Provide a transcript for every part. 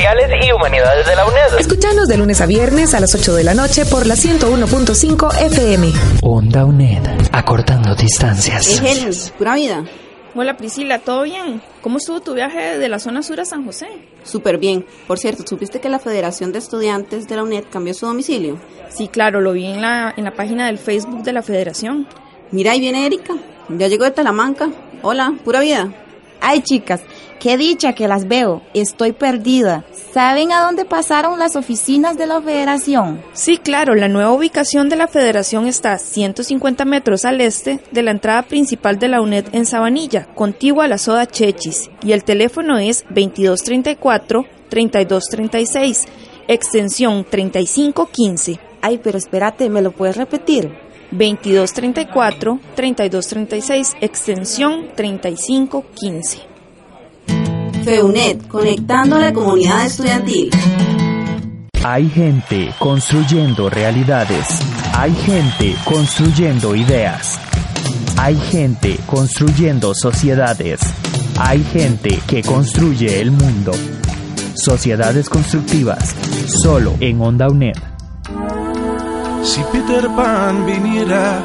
y Humanidades de la UNED. Escuchanos de lunes a viernes a las 8 de la noche por la 101.5 FM. Onda UNED. Acortando distancias. Es pura vida. Hola Priscila, ¿todo bien? ¿Cómo estuvo tu viaje de la zona sur a San José? Súper bien. Por cierto, ¿supiste que la Federación de Estudiantes de la UNED cambió su domicilio? Sí, claro, lo vi en la, en la página del Facebook de la Federación. Mira, ahí viene Erika. Ya llegó de Talamanca. Hola, pura vida. Ay, chicas, qué dicha que las veo. Estoy perdida. ¿Saben a dónde pasaron las oficinas de la federación? Sí, claro, la nueva ubicación de la federación está a 150 metros al este de la entrada principal de la UNED en Sabanilla, contigua a la soda Chechis, y el teléfono es 2234-3236, extensión 3515. Ay, pero espérate, ¿me lo puedes repetir? 2234-3236, extensión 3515. FEUNET, conectando a la comunidad estudiantil. Hay gente construyendo realidades. Hay gente construyendo ideas. Hay gente construyendo sociedades. Hay gente que construye el mundo. Sociedades constructivas, solo en Onda UNED. Si Peter Pan viniera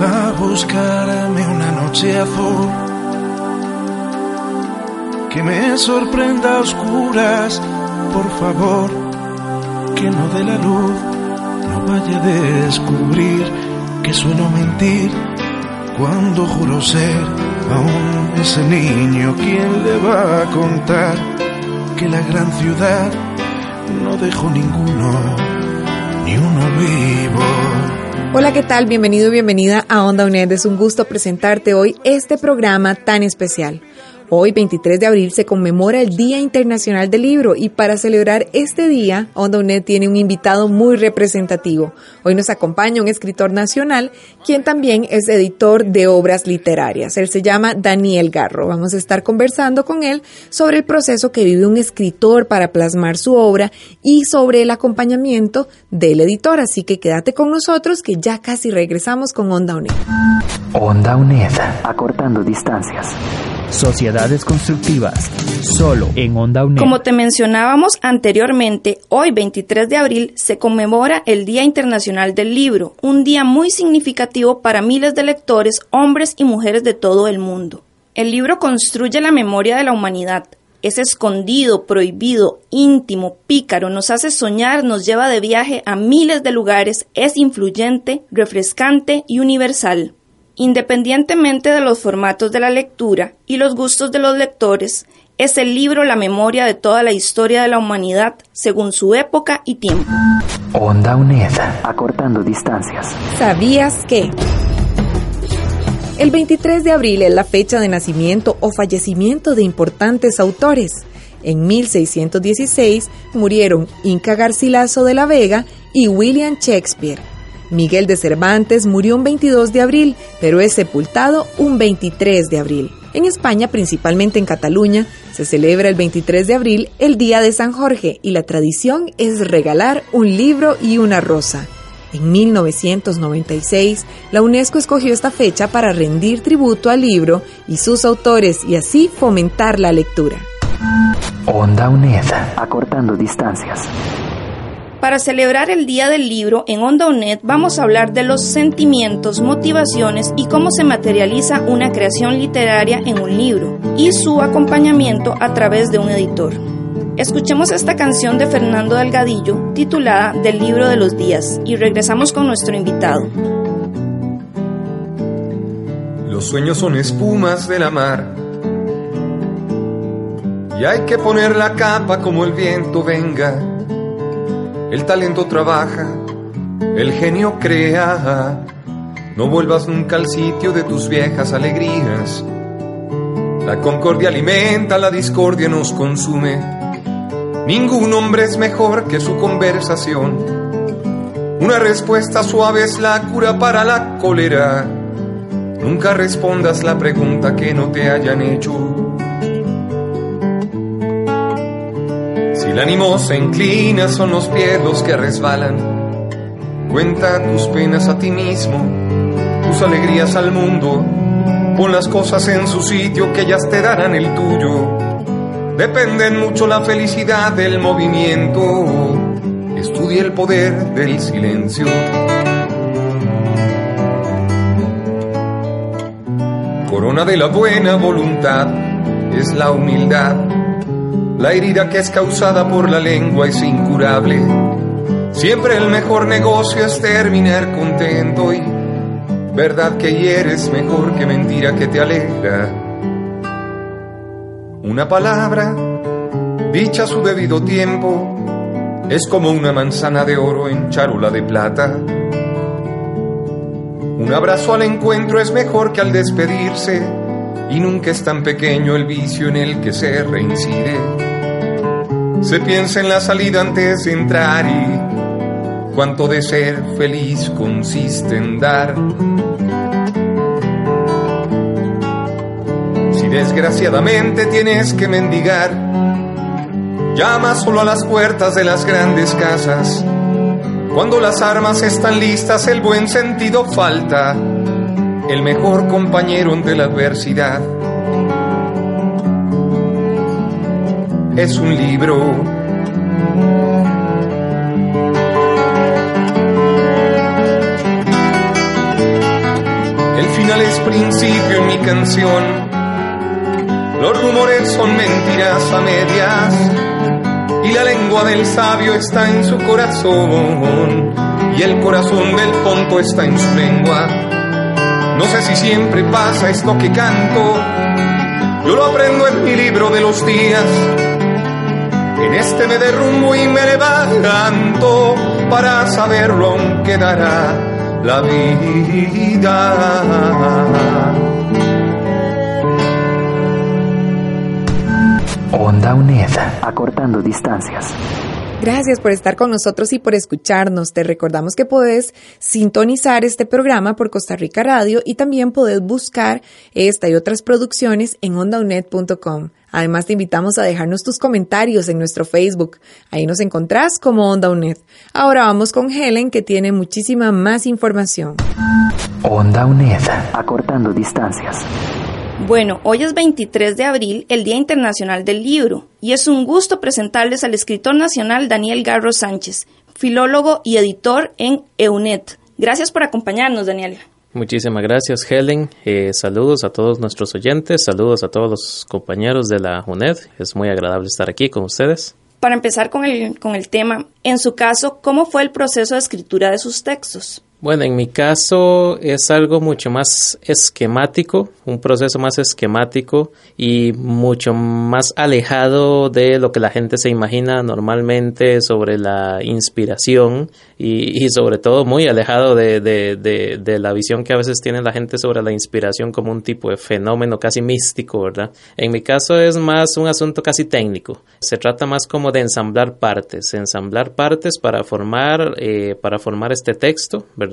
a buscarme una noche azul, que me sorprenda a oscuras, por favor, que no dé la luz, no vaya a descubrir que suelo mentir cuando juro ser aún ese niño quien le va a contar que la gran ciudad no dejó ninguno ni uno vivo. Hola, ¿qué tal? Bienvenido bienvenida a Onda UNED. Es un gusto presentarte hoy este programa tan especial. Hoy, 23 de abril, se conmemora el Día Internacional del Libro y para celebrar este día, Onda UNED tiene un invitado muy representativo. Hoy nos acompaña un escritor nacional, quien también es editor de obras literarias. Él se llama Daniel Garro. Vamos a estar conversando con él sobre el proceso que vive un escritor para plasmar su obra y sobre el acompañamiento del editor. Así que quédate con nosotros que ya casi regresamos con Onda UNED. Onda UNED, acortando distancias. Sociedades constructivas, solo en Onda UNED. Como te mencionábamos anteriormente, hoy 23 de abril se conmemora el Día Internacional del Libro, un día muy significativo para miles de lectores, hombres y mujeres de todo el mundo. El libro construye la memoria de la humanidad. Es escondido, prohibido, íntimo, pícaro, nos hace soñar, nos lleva de viaje a miles de lugares, es influyente, refrescante y universal. Independientemente de los formatos de la lectura y los gustos de los lectores, es el libro la memoria de toda la historia de la humanidad según su época y tiempo. Onda UNED, acortando distancias. ¿Sabías que? El 23 de abril es la fecha de nacimiento o fallecimiento de importantes autores. En 1616 murieron Inca Garcilaso de la Vega y William Shakespeare. Miguel de Cervantes murió un 22 de abril, pero es sepultado un 23 de abril. En España, principalmente en Cataluña, se celebra el 23 de abril el Día de San Jorge y la tradición es regalar un libro y una rosa. En 1996, la UNESCO escogió esta fecha para rendir tributo al libro y sus autores y así fomentar la lectura. Onda UNED, acortando distancias. Para celebrar el Día del Libro en Onda UNED vamos a hablar de los sentimientos, motivaciones y cómo se materializa una creación literaria en un libro y su acompañamiento a través de un editor. Escuchemos esta canción de Fernando Delgadillo titulada Del libro de los días y regresamos con nuestro invitado. Los sueños son espumas de la mar y hay que poner la capa como el viento venga el talento trabaja, el genio crea. No vuelvas nunca al sitio de tus viejas alegrías. La concordia alimenta, la discordia nos consume. Ningún hombre es mejor que su conversación. Una respuesta suave es la cura para la cólera. Nunca respondas la pregunta que no te hayan hecho. El ánimo se inclina, son los pies los que resbalan. Cuenta tus penas a ti mismo, tus alegrías al mundo. Pon las cosas en su sitio que ellas te darán el tuyo dependen mucho la felicidad del movimiento. Estudia el poder del silencio. Corona de la buena voluntad es la humildad. La herida que es causada por la lengua es incurable. Siempre el mejor negocio es terminar contento y verdad que hieres mejor que mentira que te alegra. Una palabra, dicha a su debido tiempo, es como una manzana de oro en charula de plata. Un abrazo al encuentro es mejor que al despedirse, y nunca es tan pequeño el vicio en el que se reincide. Se piensa en la salida antes de entrar y cuánto de ser feliz consiste en dar. desgraciadamente tienes que mendigar. Llama solo a las puertas de las grandes casas. Cuando las armas están listas, el buen sentido falta. El mejor compañero ante la adversidad es un libro. El final es principio en mi canción los rumores son mentiras a medias y la lengua del sabio está en su corazón y el corazón del tonto está en su lengua. No sé si siempre pasa esto que canto, yo lo aprendo en mi libro de los días. En este me derrumbo y me levanto para saberlo aunque dará la vida. Onda UNED, acortando distancias. Gracias por estar con nosotros y por escucharnos. Te recordamos que puedes sintonizar este programa por Costa Rica Radio y también puedes buscar esta y otras producciones en ondaunet.com. Además te invitamos a dejarnos tus comentarios en nuestro Facebook. Ahí nos encontrás como Onda UNED. Ahora vamos con Helen que tiene muchísima más información. Onda UNED, acortando distancias. Bueno, hoy es 23 de abril, el Día Internacional del Libro, y es un gusto presentarles al escritor nacional Daniel Garro Sánchez, filólogo y editor en EUNET. Gracias por acompañarnos, Daniel. Muchísimas gracias, Helen. Eh, saludos a todos nuestros oyentes, saludos a todos los compañeros de la UNED. Es muy agradable estar aquí con ustedes. Para empezar con el, con el tema, en su caso, ¿cómo fue el proceso de escritura de sus textos? Bueno, en mi caso es algo mucho más esquemático, un proceso más esquemático y mucho más alejado de lo que la gente se imagina normalmente sobre la inspiración y, sobre todo muy alejado de, de, la visión que a veces tiene la gente sobre la inspiración como un tipo de fenómeno casi místico, ¿verdad? En mi caso es más un asunto casi técnico. Se trata más como de ensamblar partes, ensamblar partes para formar, eh, para formar este texto, ¿verdad?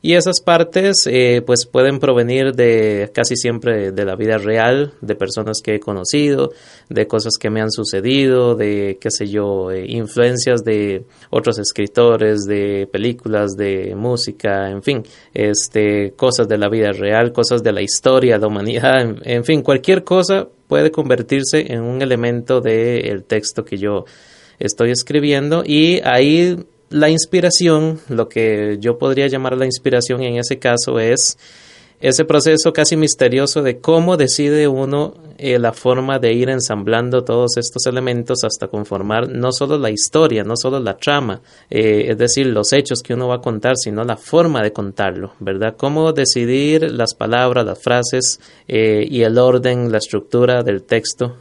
Y esas partes eh, pues pueden provenir de casi siempre de la vida real, de personas que he conocido, de cosas que me han sucedido, de qué sé yo, eh, influencias de otros escritores, de películas, de música, en fin, este, cosas de la vida real, cosas de la historia, de la humanidad, en, fin, cualquier cosa puede convertirse en un elemento del texto que yo estoy escribiendo y ahí la inspiración, lo que yo podría llamar la inspiración en ese caso es ese proceso casi misterioso de cómo decide uno eh, la forma de ir ensamblando todos estos elementos hasta conformar no solo la historia, no solo la trama, eh, es decir, los hechos que uno va a contar, sino la forma de contarlo, ¿verdad? Cómo decidir las palabras, las frases eh, y el orden, la estructura del texto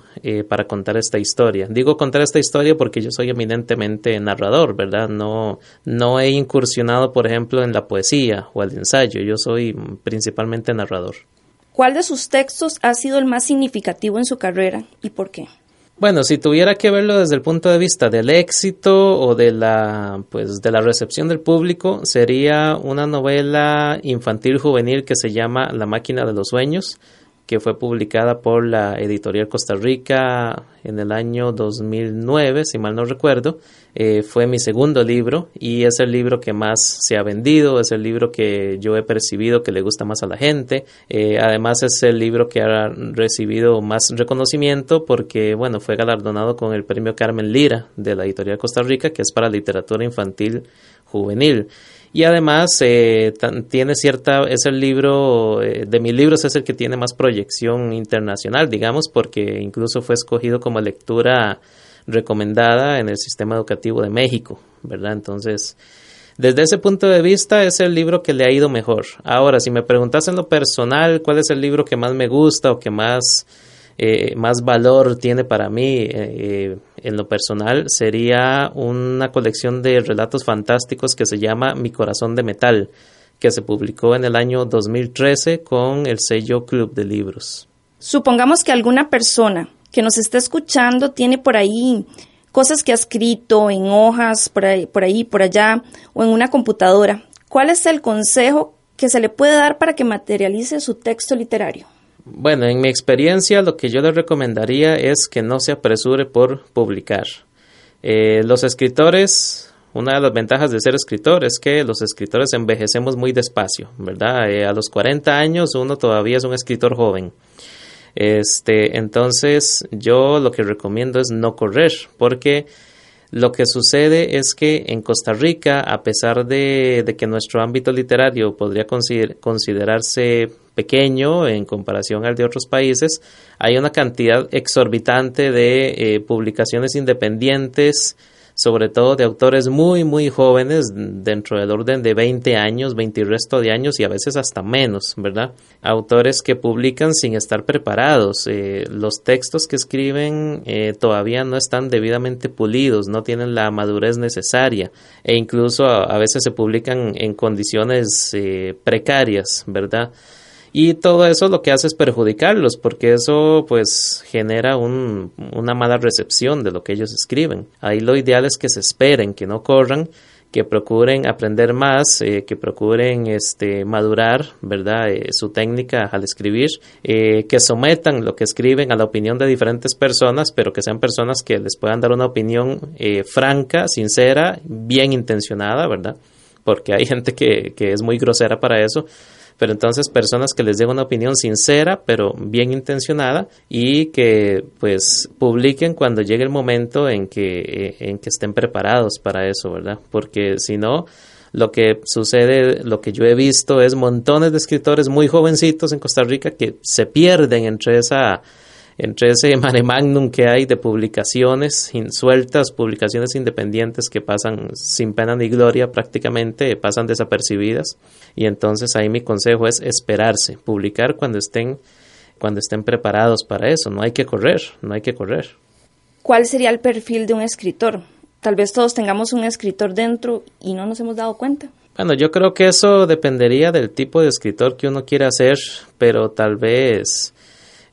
para contar esta historia. Digo contar esta historia porque yo soy eminentemente narrador, ¿verdad? No, no he incursionado, por ejemplo, en la poesía o el ensayo, yo soy principalmente narrador. ¿Cuál de sus textos ha sido el más significativo en su carrera y por qué? Bueno, si tuviera que verlo desde el punto de vista del éxito o de la pues de la recepción del público, sería una novela infantil juvenil que se llama La máquina de los sueños que fue publicada por la editorial Costa Rica en el año 2009, si mal no recuerdo. Eh, fue mi segundo libro y es el libro que más se ha vendido, es el libro que yo he percibido que le gusta más a la gente. Eh, además es el libro que ha recibido más reconocimiento porque, bueno, fue galardonado con el premio Carmen Lira de la editorial Costa Rica, que es para literatura infantil juvenil y además eh, tiene cierta es el libro eh, de mis libros es el que tiene más proyección internacional digamos porque incluso fue escogido como lectura recomendada en el sistema educativo de México verdad entonces desde ese punto de vista es el libro que le ha ido mejor. Ahora si me preguntas en lo personal cuál es el libro que más me gusta o que más eh, más valor tiene para mí eh, en lo personal sería una colección de relatos fantásticos que se llama Mi corazón de metal, que se publicó en el año 2013 con el sello Club de Libros. Supongamos que alguna persona que nos está escuchando tiene por ahí cosas que ha escrito en hojas, por ahí, por ahí, por allá, o en una computadora. ¿Cuál es el consejo que se le puede dar para que materialice su texto literario? Bueno, en mi experiencia lo que yo le recomendaría es que no se apresure por publicar. Eh, los escritores, una de las ventajas de ser escritor es que los escritores envejecemos muy despacio, ¿verdad? Eh, a los 40 años uno todavía es un escritor joven. Este, entonces yo lo que recomiendo es no correr, porque lo que sucede es que en Costa Rica, a pesar de, que nuestro ámbito literario podría considerarse pequeño en comparación al de otros países, hay una cantidad exorbitante de eh, publicaciones independientes sobre todo de autores muy, muy jóvenes, dentro del orden de 20 años, 20 y resto de años y a veces hasta menos, ¿verdad? Autores que publican sin estar preparados. Eh, los textos que escriben eh, todavía no están debidamente pulidos, no tienen la madurez necesaria e incluso a, veces se publican en condiciones eh, precarias, ¿verdad? Y todo eso lo que hace es perjudicarlos porque eso pues genera un, una mala recepción de lo que ellos escriben. Ahí lo ideal es que se esperen, que no corran, que procuren aprender más, eh, que procuren este, madurar, ¿verdad? Eh, su técnica al escribir, eh, que sometan lo que escriben a la opinión de diferentes personas, pero que sean personas que les puedan dar una opinión franca, sincera, bien intencionada, ¿verdad? Porque hay gente que, que es muy grosera para eso pero entonces personas que les den una opinión sincera, pero bien intencionada y que pues publiquen cuando llegue el momento en que, eh, en que estén preparados para eso, ¿verdad? Porque si no, lo que sucede, lo que yo he visto es montones de escritores muy jovencitos en Costa Rica que se pierden entre esa entre ese mare magnum que hay de publicaciones sueltas, publicaciones independientes que pasan sin pena ni gloria prácticamente, pasan desapercibidas. Y entonces ahí mi consejo es esperarse, publicar cuando estén, cuando estén preparados para eso. No hay que correr, no hay que correr. ¿Cuál sería el perfil de un escritor? Tal vez todos tengamos un escritor dentro y no nos hemos dado cuenta. Bueno, yo creo que eso dependería del tipo de escritor que uno quiera ser, pero tal vez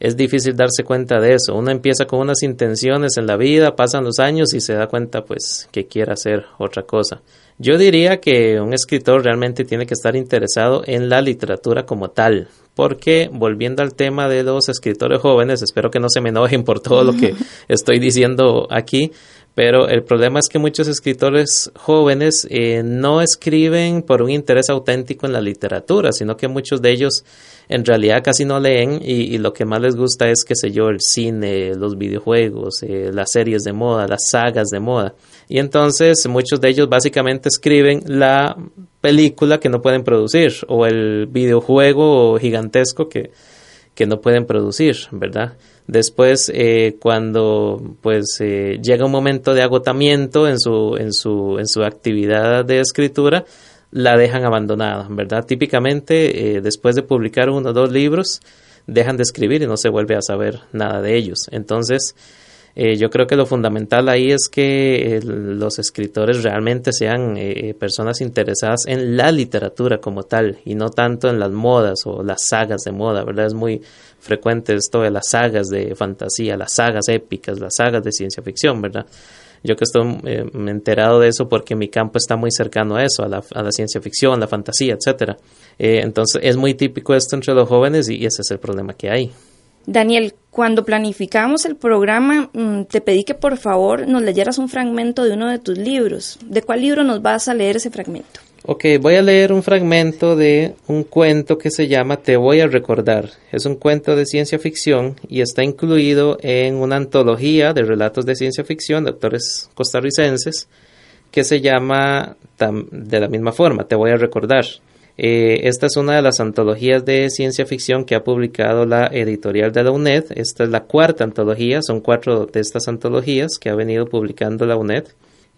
es difícil darse cuenta de eso. Uno empieza con unas intenciones en la vida, pasan los años y se da cuenta pues que quiere hacer otra cosa. Yo diría que un escritor realmente tiene que estar interesado en la literatura como tal, porque volviendo al tema de los escritores jóvenes, espero que no se me enojen por todo lo que estoy diciendo aquí, pero el problema es que muchos escritores jóvenes eh, no escriben por un interés auténtico en la literatura, sino que muchos de ellos en realidad casi no leen y, lo que más les gusta es, qué sé yo, el cine, los videojuegos, eh, las series de moda, las sagas de moda. Y entonces muchos de ellos básicamente escriben la película que no pueden producir o el videojuego gigantesco que, que no pueden producir, ¿verdad? Después, eh, cuando pues eh, llega un momento de agotamiento en su, en su, en su actividad de escritura, la dejan abandonada, ¿verdad? Típicamente, eh, después de publicar uno o dos libros, dejan de escribir y no se vuelve a saber nada de ellos. Entonces, Eh, yo creo que lo fundamental ahí es que los escritores realmente sean eh, personas interesadas en la literatura como tal y no tanto en las modas o las sagas de moda, ¿verdad? Es muy frecuente esto de las sagas de fantasía, las sagas épicas, las sagas de ciencia ficción, ¿verdad? Yo que estoy eh, enterado de eso porque mi campo está muy cercano a eso, a la, ciencia ficción, la fantasía, etcétera. entonces es muy típico esto entre los jóvenes y ese es el problema que hay. Daniel, cuando planificamos el programa, mm, te pedí que por favor nos leyeras un fragmento de uno de tus libros. ¿De cuál libro nos vas a leer ese fragmento? Ok, voy a leer un fragmento de un cuento que se llama Te voy a recordar. Es un cuento de ciencia ficción y está incluido en una antología de relatos de ciencia ficción de autores costarricenses que se llama de la misma forma, Te voy a recordar. Eh, esta es una de las antologías de ciencia ficción que ha publicado la editorial de la UNED. Esta es la cuarta antología, son cuatro de estas antologías que ha venido publicando la UNED.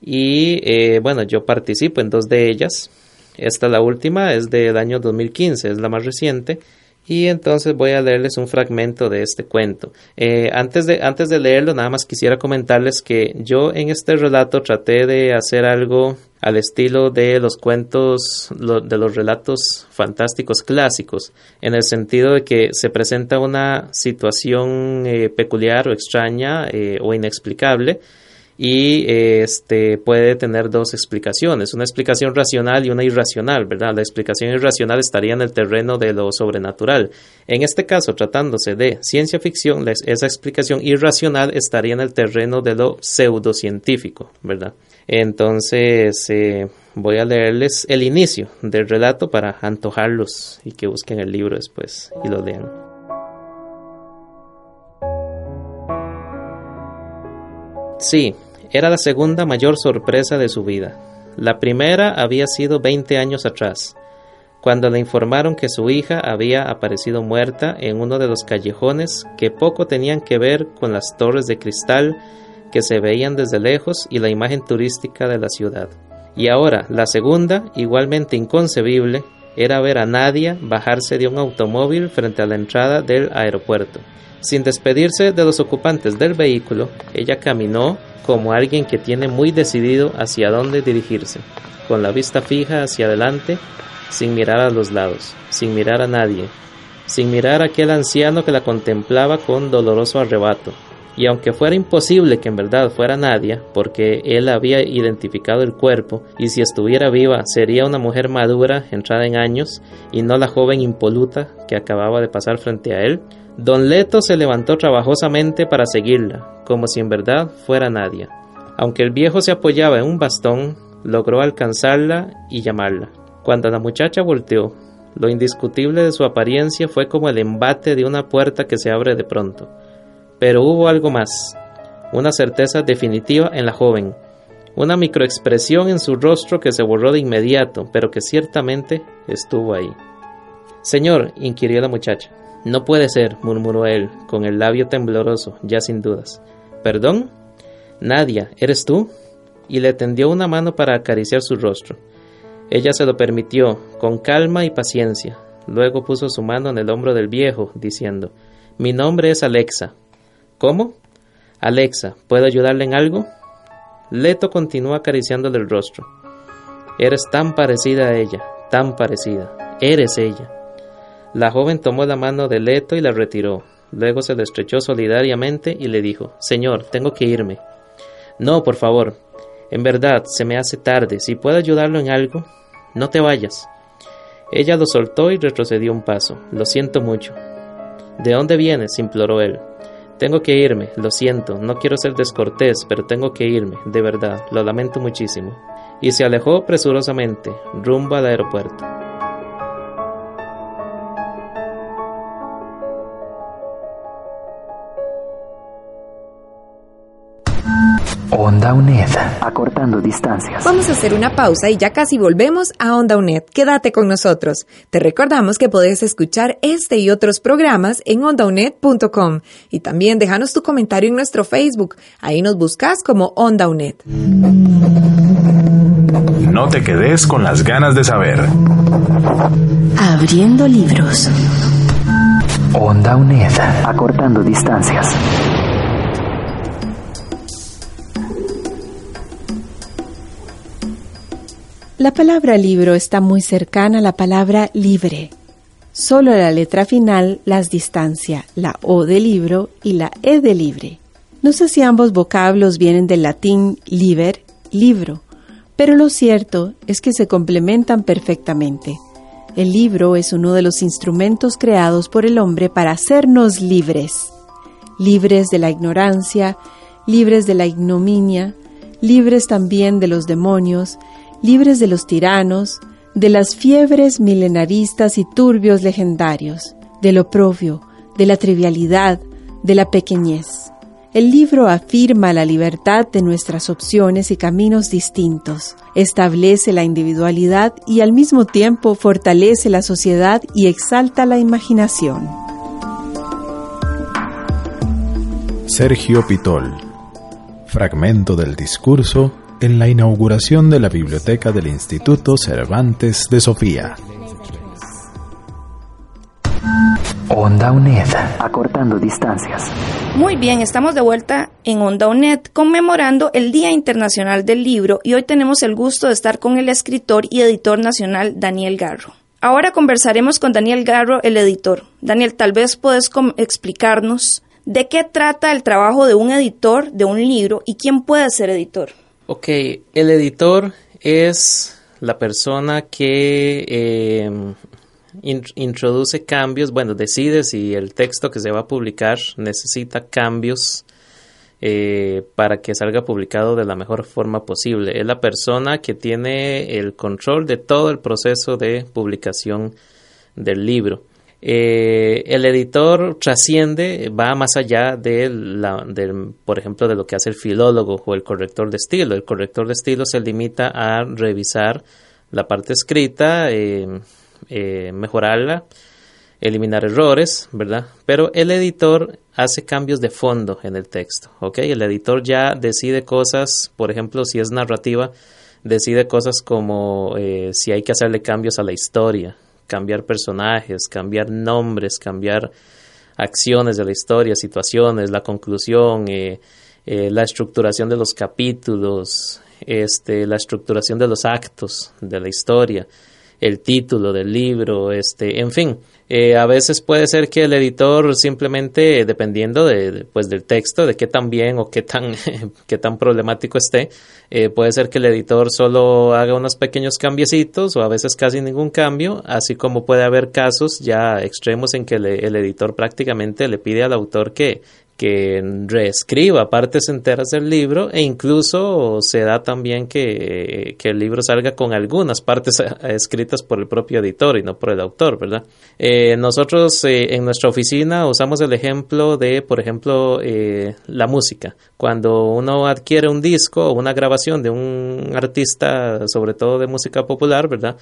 Y eh, bueno, yo participo en dos de ellas. Esta, la última, es del año 2015, es la más reciente y entonces voy a leerles un fragmento de este cuento. Eh, antes, de, antes de leerlo, nada más quisiera comentarles que yo en este relato traté de hacer algo al estilo de los cuentos, de los relatos fantásticos clásicos, en el sentido de que se presenta una situación eh, peculiar o extraña eh, o inexplicable, y este puede tener dos explicaciones, una explicación racional y una irracional, ¿verdad? La explicación irracional estaría en el terreno de lo sobrenatural. En este caso, tratándose de ciencia ficción, esa explicación irracional estaría en el terreno de lo pseudocientífico, ¿verdad? Entonces, eh, voy a leerles el inicio del relato para antojarlos y que busquen el libro después y lo lean. Sí, era la segunda mayor sorpresa de su vida. La primera había sido 20 años atrás, cuando le informaron que su hija había aparecido muerta en uno de los callejones que poco tenían que ver con las torres de cristal que se veían desde lejos y la imagen turística de la ciudad. Y ahora, la segunda, igualmente inconcebible, era ver a Nadia bajarse de un automóvil frente a la entrada del aeropuerto. Sin despedirse de los ocupantes del vehículo, ella caminó como alguien que tiene muy decidido hacia dónde dirigirse, con la vista fija hacia adelante, sin mirar a los lados, sin mirar a nadie, sin mirar a aquel anciano que la contemplaba con doloroso arrebato. Y aunque fuera imposible que en verdad fuera Nadia, porque él había identificado el cuerpo, y si estuviera viva sería una mujer madura, entrada en años, y no la joven impoluta que acababa de pasar frente a él, Don Leto se levantó trabajosamente para seguirla, como si en verdad fuera Nadia. Aunque el viejo se apoyaba en un bastón, logró alcanzarla y llamarla. Cuando la muchacha volteó, lo indiscutible de su apariencia fue como el embate de una puerta que se abre de pronto. Pero hubo algo más, una certeza definitiva en la joven, una microexpresión en su rostro que se borró de inmediato, pero que ciertamente estuvo ahí. Señor, inquirió la muchacha, no puede ser, murmuró él, con el labio tembloroso, ya sin dudas. ¿Perdón? Nadia, ¿eres tú? Y le tendió una mano para acariciar su rostro. Ella se lo permitió, con calma y paciencia. Luego puso su mano en el hombro del viejo, diciendo, Mi nombre es Alexa. ¿Cómo? Alexa, ¿puedo ayudarle en algo? Leto continuó acariciándole el rostro. Eres tan parecida a ella, tan parecida. Eres ella. La joven tomó la mano de Leto y la retiró. Luego se le estrechó solidariamente y le dijo Señor, tengo que irme. No, por favor. En verdad, se me hace tarde. Si puedo ayudarlo en algo, no te vayas. Ella lo soltó y retrocedió un paso. Lo siento mucho. ¿De dónde vienes? imploró él. Tengo que irme, lo siento, no quiero ser descortés, pero tengo que irme, de verdad, lo lamento muchísimo. Y se alejó presurosamente, rumbo al aeropuerto. Onda UNED, acortando distancias. Vamos a hacer una pausa y ya casi volvemos a Onda UNED. Quédate con nosotros. Te recordamos que puedes escuchar este y otros programas en ondaunet.com y también déjanos tu comentario en nuestro Facebook. Ahí nos buscas como Onda UNED. No te quedes con las ganas de saber. Abriendo libros. Onda UNED, acortando distancias. La palabra libro está muy cercana a la palabra libre. Solo la letra final las distancia, la O de libro y la E de libre. No sé si ambos vocablos vienen del latín liber, libro, pero lo cierto es que se complementan perfectamente. El libro es uno de los instrumentos creados por el hombre para hacernos libres, libres de la ignorancia, libres de la ignominia, libres también de los demonios, libres de los tiranos, de las fiebres milenaristas y turbios legendarios, de lo propio, de la trivialidad, de la pequeñez. El libro afirma la libertad de nuestras opciones y caminos distintos, establece la individualidad y al mismo tiempo fortalece la sociedad y exalta la imaginación. Sergio Pitol. Fragmento del discurso en la inauguración de la biblioteca del Instituto Cervantes de Sofía. Onda UNED, acortando distancias. Muy bien, estamos de vuelta en Onda UNED conmemorando el Día Internacional del Libro y hoy tenemos el gusto de estar con el escritor y editor nacional Daniel Garro. Ahora conversaremos con Daniel Garro, el editor. Daniel, tal vez puedes explicarnos de qué trata el trabajo de un editor de un libro y quién puede ser editor. Ok, el editor es la persona que eh, introduce cambios, bueno, decide si el texto que se va a publicar necesita cambios eh, para que salga publicado de la mejor forma posible. Es la persona que tiene el control de todo el proceso de publicación del libro. Eh, el editor trasciende, va más allá de la, por ejemplo, de lo que hace el filólogo o el corrector de estilo. El corrector de estilo se limita a revisar la parte escrita, eh, eh, mejorarla, eliminar errores, ¿verdad? Pero el editor hace cambios de fondo en el texto, ¿ok? El editor ya decide cosas, por ejemplo, si es narrativa, decide cosas como si hay que hacerle cambios a la historia, cambiar personajes, cambiar nombres, cambiar acciones de la historia, situaciones, la conclusión, eh, eh, la estructuración de los capítulos, este, la estructuración de los actos de la historia, el título del libro, este, en fin, eh, a veces puede ser que el editor simplemente, dependiendo de, pues, del texto, de qué tan bien o qué tan, qué tan problemático esté, eh, puede ser que el editor solo haga unos pequeños cambiecitos o a veces casi ningún cambio, así como puede haber casos ya extremos en que el editor prácticamente le pide al autor que, que reescriba partes enteras del libro e incluso se da también que, el libro salga con algunas partes escritas por el propio editor y no por el autor, ¿verdad? Eh, nosotros eh, en nuestra oficina usamos el ejemplo de, por ejemplo, eh, la música. Cuando uno adquiere un disco o una grabación de un artista, sobre todo de música popular, ¿verdad?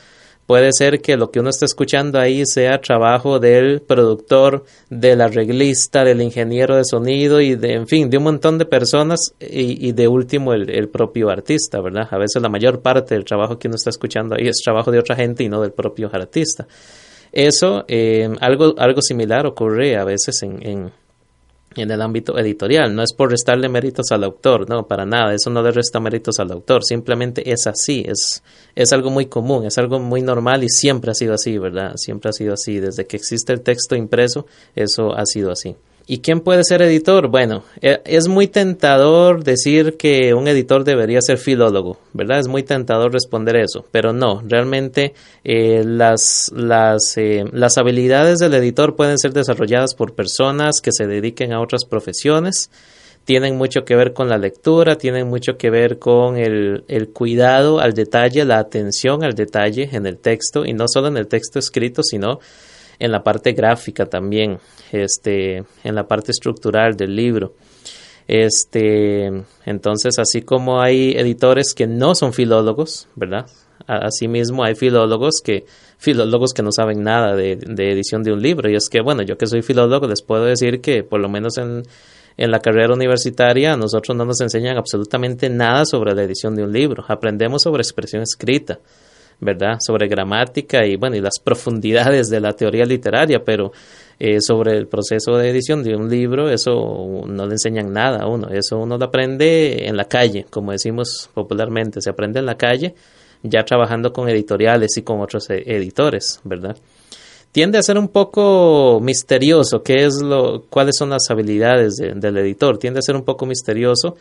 Puede ser que lo que uno está escuchando ahí sea trabajo del productor, del arreglista, del ingeniero de sonido y de, en fin, de un montón de personas y, de último el, propio artista, ¿verdad? A veces la mayor parte del trabajo que uno está escuchando ahí es trabajo de otra gente y no del propio artista. Eso, eh, algo, algo similar ocurre a veces en en el ámbito editorial. No es por restarle méritos al autor, no, para nada, eso no le resta méritos al autor, simplemente es así, es, es algo muy común, es algo muy normal y siempre ha sido así, ¿verdad? Siempre ha sido así, desde que existe el texto impreso, eso ha sido así. ¿Y quién puede ser editor? Bueno, e, es muy tentador decir que un editor debería ser filólogo, ¿verdad? Es muy tentador responder eso, pero no, realmente eh, las, las, eh, las habilidades del editor pueden ser desarrolladas por personas que se dediquen a otras profesiones, tienen mucho que ver con la lectura, tienen mucho que ver con el, el cuidado al detalle, la atención al detalle en el texto, y no solo en el texto escrito, sino en la parte gráfica también, este, en la parte estructural del libro. Este, entonces, así como hay editores que no son filólogos, ¿verdad? Asimismo, hay filólogos que, filólogos que no saben nada de, edición de un libro. Y es que, bueno, yo que soy filólogo, les puedo decir que por lo menos en, en la carrera universitaria, a nosotros no nos enseñan absolutamente nada sobre la edición de un libro. Aprendemos sobre expresión escrita, ¿verdad? Sobre gramática y, bueno, y las profundidades de la teoría literaria, pero eh, sobre el proceso de edición de un libro, eso no le enseñan nada a uno, eso uno lo aprende en la calle, como decimos popularmente, se aprende en la calle, ya trabajando con editoriales y con otros e- editores, ¿verdad? Tiende a ser un poco misterioso qué es lo, cuáles son las habilidades del editor, tiende a ser un poco misterioso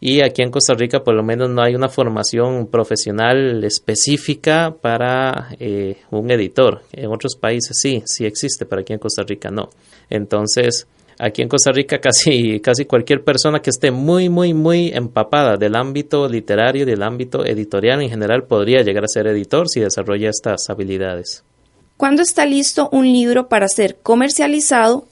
y aquí en Costa Rica por lo menos no hay una formación profesional específica para eh, un editor. En otros países sí, sí existe, pero aquí en Costa Rica no. Entonces, aquí en Costa Rica casi, casi cualquier persona que esté muy, muy, muy empapada del ámbito literario y del ámbito editorial en general podría llegar a ser editor si desarrolla estas habilidades. ¿Cuándo está listo un libro para ser comercializado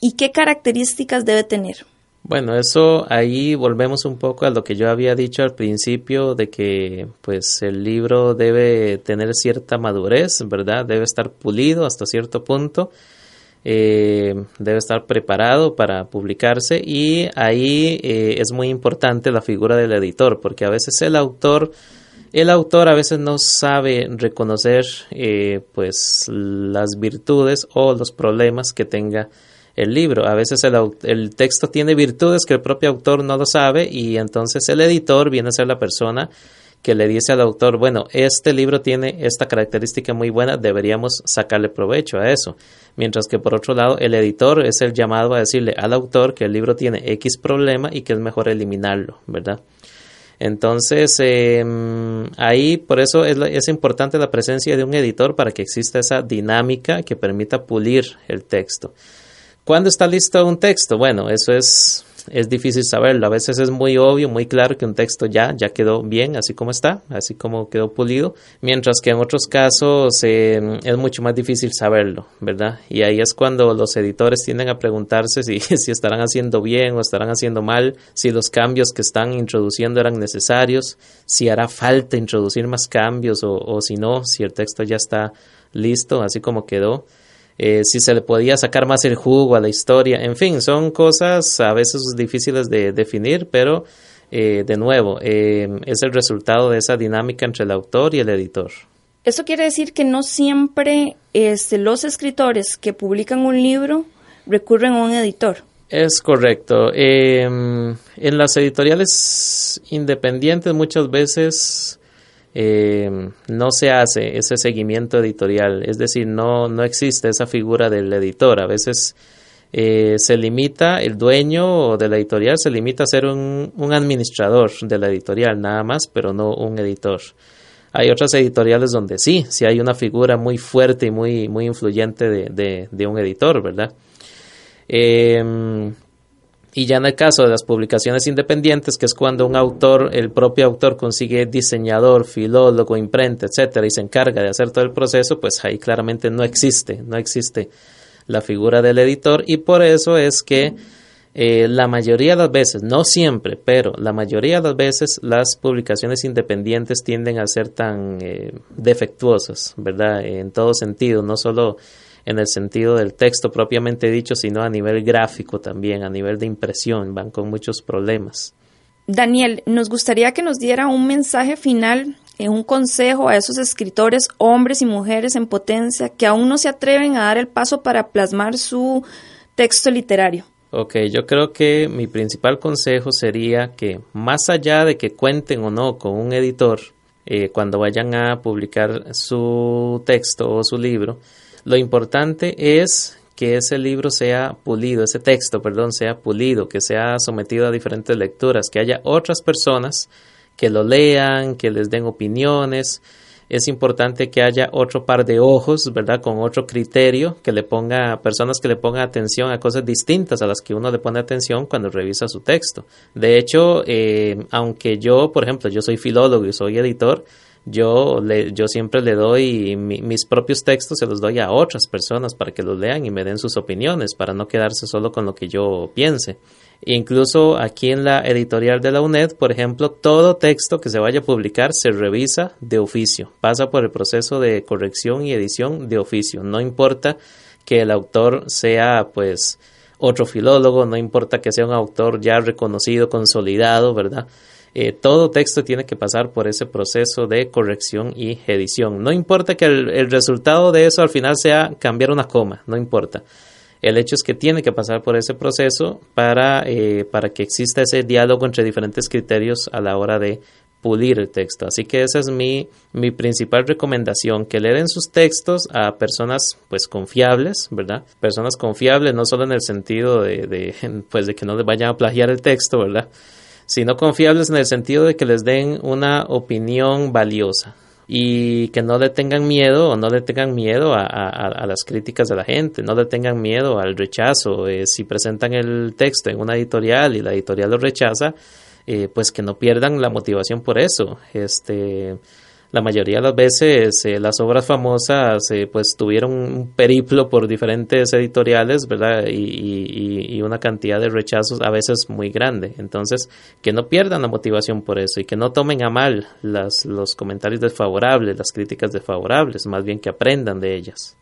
y qué características debe tener? Bueno, eso ahí volvemos un poco a lo que yo había dicho al principio de que pues el libro debe tener cierta madurez, ¿verdad? Debe estar pulido hasta cierto punto, eh, debe estar preparado para publicarse y ahí eh, es muy importante la figura del editor porque a veces el autor el autor a veces no sabe reconocer eh, pues las virtudes o los problemas que tenga el libro. A veces el, el, texto tiene virtudes que el propio autor no lo sabe y entonces el editor viene a ser la persona que le dice al autor, bueno, este libro tiene esta característica muy buena, deberíamos sacarle provecho a eso. Mientras que por otro lado, el editor es el llamado a decirle al autor que el libro tiene X problema y que es mejor eliminarlo, ¿verdad? Entonces, eh, ahí por eso es, es importante la presencia de un editor para que exista esa dinámica que permita pulir el texto. ¿Cuándo está listo un texto? Bueno, eso es, es difícil saberlo. A veces es muy obvio, muy claro que un texto ya, ya quedó bien, así como está, así como quedó pulido, mientras que en otros casos eh, es mucho más difícil saberlo, ¿verdad? Y ahí es cuando los editores tienden a preguntarse si, si estarán haciendo bien o estarán haciendo mal, si los cambios que están introduciendo eran necesarios, si hará falta introducir más cambios o, o si no, si el texto ya está listo, así como quedó. Eh, si se le podía sacar más el jugo a la historia, en fin, son cosas a veces difíciles de definir, pero eh, de nuevo, eh, es el resultado de esa dinámica entre el autor y el editor. Eso quiere decir que no siempre este, los escritores que publican un libro recurren a un editor. Es correcto. en las editoriales independientes muchas veces eh, no se hace ese seguimiento editorial, es decir, no, no existe esa figura del editor. A veces eh, se limita, el dueño de la editorial se limita a ser un, un, administrador de la editorial, nada más, pero no un editor. Hay otras editoriales donde sí, sí hay una figura muy fuerte y muy, muy influyente de, de, de un editor, ¿verdad? Eh, y ya en el caso de las publicaciones independientes, que es cuando un autor, el propio autor consigue diseñador, filólogo, imprenta, etcétera, y se encarga de hacer todo el proceso, pues ahí claramente no existe, no existe la figura del editor, y por eso es que eh, la mayoría de las veces, no siempre, pero la mayoría de las veces las publicaciones independientes tienden a ser tan eh, defectuosas, ¿verdad? En todo sentido, no solo en el sentido del texto propiamente dicho, sino a nivel gráfico también, a nivel de impresión, van con muchos problemas. Daniel, nos gustaría que nos diera un mensaje final, eh, un consejo a esos escritores, hombres y mujeres en potencia, que aún no se atreven a dar el paso para plasmar su texto literario. Ok, yo creo que mi principal consejo sería que más allá de que cuenten o no con un editor, eh, cuando vayan a publicar su texto o su libro, lo importante es que ese libro sea pulido, ese texto, perdón, sea pulido, que sea sometido a diferentes lecturas, que haya otras personas que lo lean, que les den opiniones. Es importante que haya otro par de ojos, ¿verdad? Con otro criterio, que le ponga, personas que le pongan atención a cosas distintas a las que uno le pone atención cuando revisa su texto. De hecho, eh, aunque yo, por ejemplo, yo soy filólogo y soy editor, yo, le, yo siempre le doy mis propios textos, se los doy a otras personas para que los lean y me den sus opiniones, para no quedarse solo con lo que yo piense. Incluso aquí en la editorial de la UNED, por ejemplo, todo texto que se vaya a publicar se revisa de oficio, pasa por el proceso de corrección y edición de oficio. No importa que el autor sea, pues, otro filólogo, no importa que sea un autor ya reconocido, consolidado, ¿verdad? Eh, todo texto tiene que pasar por ese proceso de corrección y edición. No importa que el, resultado de eso al final sea cambiar una coma, no importa. El hecho es que tiene que pasar por ese proceso para, eh, para que exista ese diálogo entre diferentes criterios a la hora de pulir el texto. Así que esa es mi, mi principal recomendación, que le den sus textos a personas pues confiables, ¿verdad? Personas confiables no solo en el sentido de, de pues de que no les vayan a plagiar el texto, ¿verdad? Sino confiables en el sentido de que les den una opinión valiosa y que no le tengan miedo o no le tengan miedo a, a, las críticas de la gente, no le tengan miedo al rechazo. Eh, si presentan el texto en una editorial y la editorial lo rechaza, eh, pues que no pierdan la motivación por eso. Este, la mayoría de las veces eh, las obras famosas eh, pues tuvieron un periplo por diferentes editoriales, ¿verdad? Y, y, una cantidad de rechazos a veces muy grande. Entonces, que no pierdan la motivación por eso y que no tomen a mal las, los comentarios desfavorables, las críticas desfavorables, más bien que aprendan de ellas.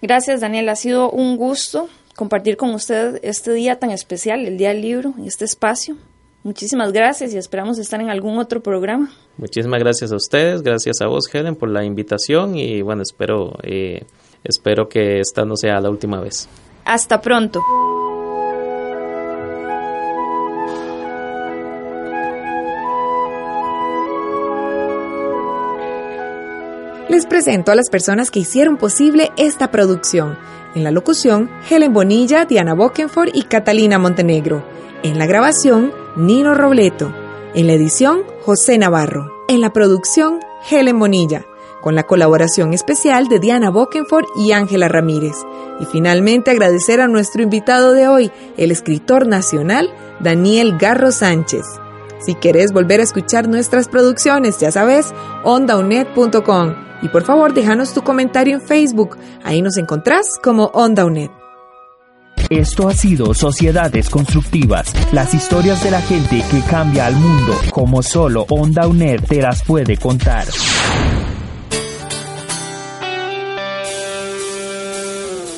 Gracias, Daniel. Ha sido un gusto compartir con usted este día tan especial, el Día del Libro, este espacio. Muchísimas gracias y esperamos estar en algún otro programa. Muchísimas gracias a ustedes, gracias a vos Helen por la invitación y bueno, espero, eh, espero que esta no sea la última vez. Hasta pronto. Les presento a las personas que hicieron posible esta producción. En la locución, Helen Bonilla, Diana Bokenford y Catalina Montenegro. En la grabación, Nino Robleto. En la edición, José Navarro. En la producción, Helen Bonilla. Con la colaboración especial de Diana Bokenford y Ángela Ramírez. Y finalmente agradecer a nuestro invitado de hoy, el escritor nacional Daniel Garro Sánchez. Si querés volver a escuchar nuestras producciones, ya sabes, ondaunet.com. Y por favor, déjanos tu comentario en Facebook. Ahí nos encontrás como OndaUnet. Esto ha sido Sociedades Constructivas, las historias de la gente que cambia al mundo, como solo Onda UNED te las puede contar.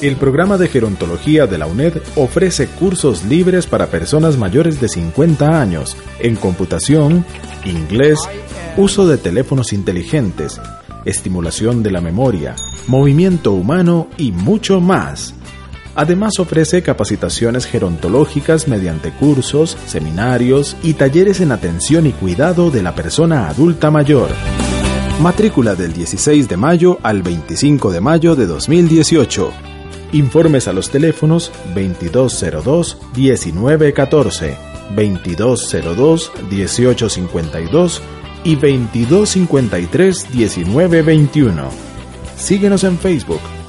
El programa de gerontología de la UNED ofrece cursos libres para personas mayores de 50 años en computación, inglés, uso de teléfonos inteligentes, estimulación de la memoria, movimiento humano y mucho más. Además ofrece capacitaciones gerontológicas mediante cursos, seminarios y talleres en atención y cuidado de la persona adulta mayor. Matrícula del 16 de mayo al 25 de mayo de 2018. Informes a los teléfonos 2202-1914, 2202-1852 y 2253-1921. Síguenos en Facebook